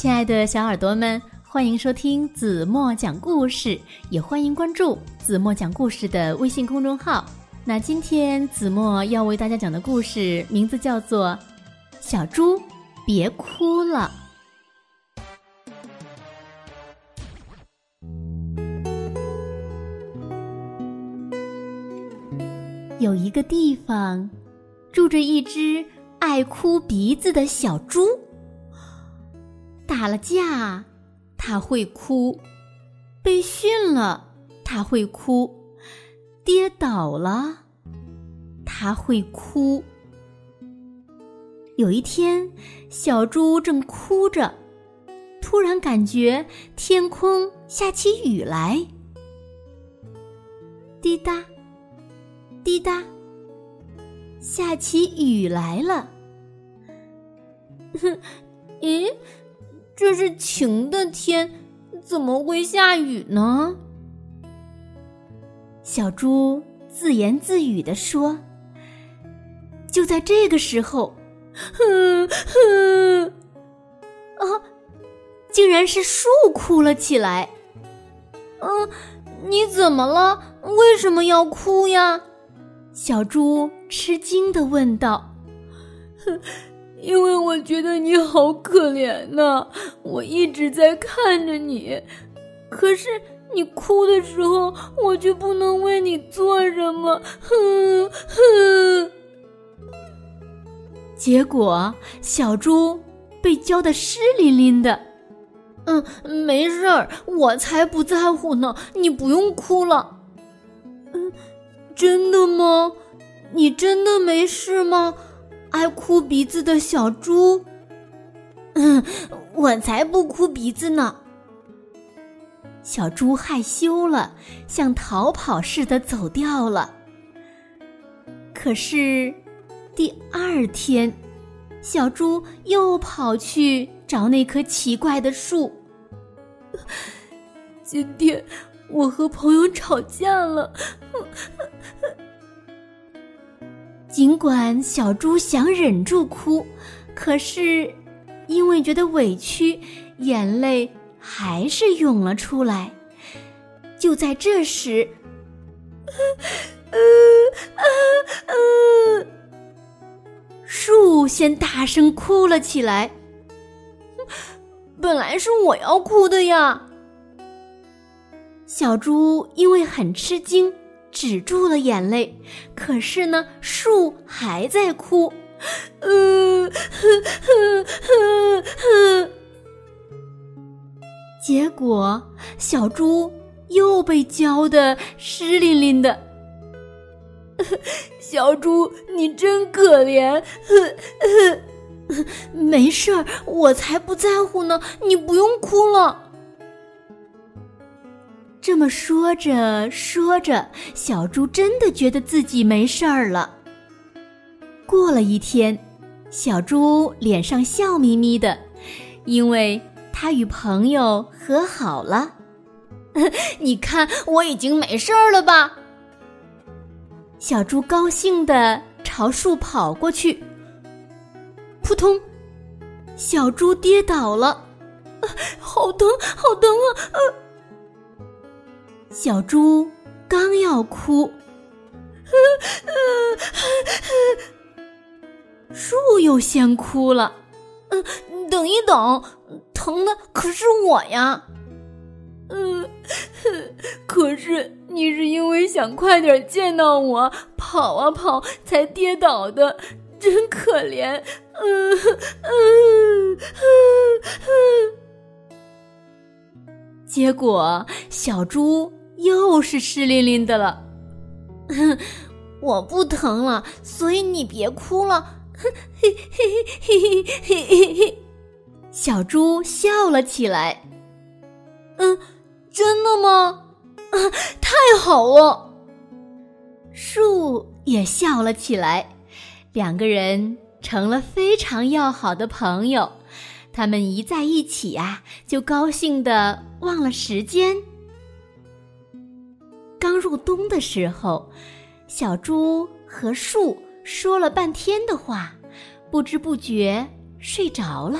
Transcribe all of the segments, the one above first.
亲爱的小耳朵们，欢迎收听子墨讲故事，也欢迎关注子墨讲故事的微信公众号。那今天子墨要为大家讲的故事名字叫做《小猪别哭了》。有一个地方，住着一只爱哭鼻子的小猪。打了架，它会哭；被训了，它会哭；跌倒了，它会哭。有一天，小猪正哭着，突然感觉天空下起雨来，滴答。滴答，下起雨来了。哼，咦，这是晴的天，怎么会下雨呢？小猪自言自语的说。就在这个时候，哼哼，啊，竟然是树哭了起来。嗯，你怎么了？为什么要哭呀？小猪吃惊的问道：“因为我觉得你好可怜呐，我一直在看着你，可是你哭的时候，我却不能为你做什么。”哼哼。结果小猪被浇得湿淋淋的。嗯，没事儿，我才不在乎呢，你不用哭了。嗯真的吗？你真的没事吗？爱哭鼻子的小猪。嗯，我才不哭鼻子呢。小猪害羞了，像逃跑似的走掉了。可是第二天，小猪又跑去找那棵奇怪的树。今天我和朋友吵架了。尽管小猪想忍住哭，可是因为觉得委屈，眼泪还是涌了出来。就在这时，树先大声哭了起来。本来是我要哭的呀。小猪因为很吃惊。止住了眼泪，可是呢，树还在哭，嗯，结果小猪又被浇得湿淋淋的。小猪，你真可怜，没事儿，我才不在乎呢，你不用哭了。这么说着说着，小猪真的觉得自己没事儿了。过了一天，小猪脸上笑眯眯的，因为他与朋友和好了。你看，我已经没事儿了吧？小猪高兴的朝树跑过去。扑通，小猪跌倒了，好疼，好疼啊！小猪刚要哭，树又先哭了。嗯，等一等，疼的可是我呀。嗯，可是你是因为想快点见到我，跑啊跑才跌倒的，真可怜。嗯嗯嗯嗯。结果小猪。又是湿淋淋的了，哼 我不疼了，所以你别哭了。嘿嘿嘿嘿嘿嘿嘿，小猪笑了起来。嗯，真的吗？啊，太好了！树也笑了起来，两个人成了非常要好的朋友。他们一在一起呀，就高兴的忘了时间。刚入冬的时候，小猪和树说了半天的话，不知不觉睡着了。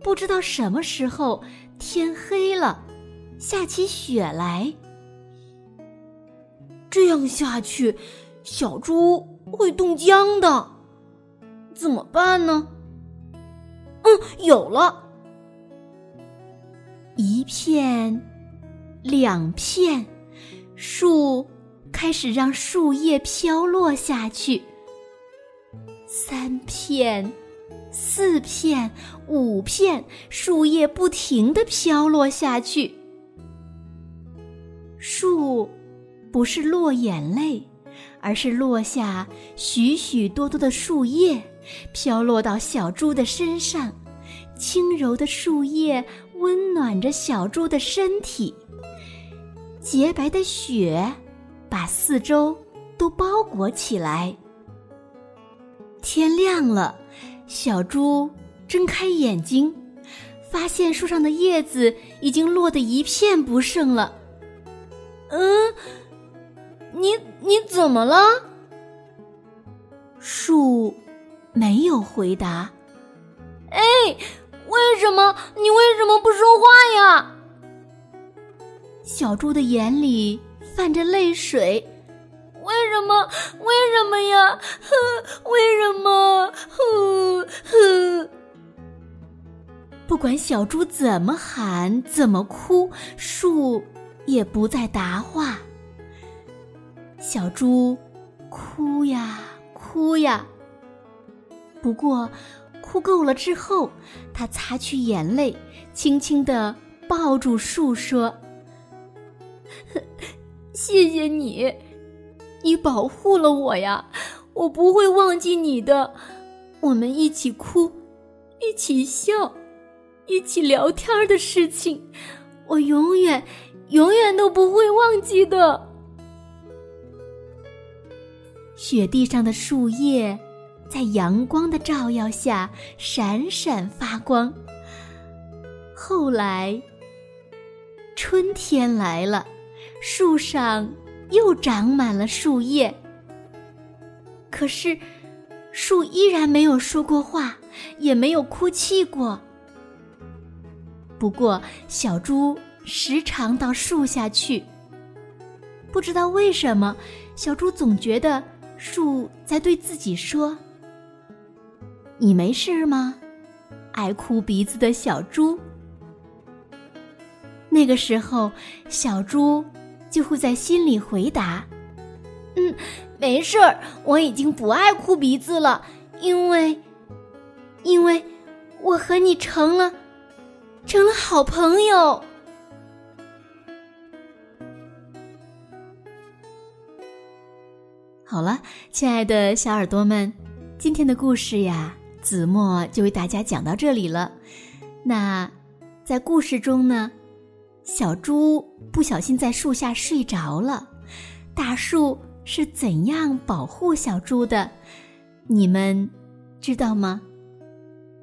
不知道什么时候天黑了，下起雪来。这样下去，小猪会冻僵的。怎么办呢？嗯，有了。一片，两片，树开始让树叶飘落下去。三片，四片，五片，树叶不停的飘落下去。树。不是落眼泪，而是落下许许多多的树叶，飘落到小猪的身上。轻柔的树叶温暖着小猪的身体。洁白的雪把四周都包裹起来。天亮了，小猪睁开眼睛，发现树上的叶子已经落得一片不剩了。嗯。你你怎么了？树没有回答。哎，为什么你为什么不说话呀？小猪的眼里泛着泪水。为什么？为什么呀？哼，为什么？哼哼。不管小猪怎么喊，怎么哭，树也不再答话。小猪哭呀哭呀，不过哭够了之后，它擦去眼泪，轻轻地抱住树说：“谢谢你，你保护了我呀，我不会忘记你的。我们一起哭，一起笑，一起聊天的事情，我永远永远都不会忘记的。”雪地上的树叶，在阳光的照耀下闪闪发光。后来，春天来了，树上又长满了树叶。可是，树依然没有说过话，也没有哭泣过。不过，小猪时常到树下去。不知道为什么，小猪总觉得。树在对自己说：“你没事吗，爱哭鼻子的小猪？”那个时候，小猪就会在心里回答：“嗯，没事儿，我已经不爱哭鼻子了，因为，因为我和你成了，成了好朋友。”好了，亲爱的小耳朵们，今天的故事呀，子墨就为大家讲到这里了。那在故事中呢，小猪不小心在树下睡着了，大树是怎样保护小猪的？你们知道吗？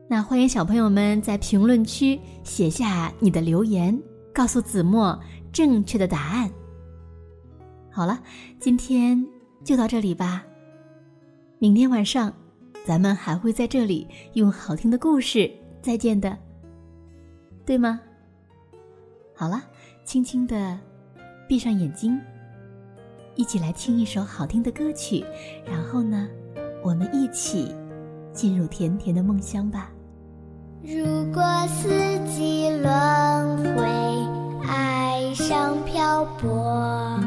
那欢迎小朋友们在评论区写下你的留言，告诉子墨正确的答案。好了，今天。就到这里吧。明天晚上，咱们还会在这里用好听的故事再见的，对吗？好了，轻轻的闭上眼睛，一起来听一首好听的歌曲，然后呢，我们一起进入甜甜的梦乡吧。如果四季轮回，爱上漂泊。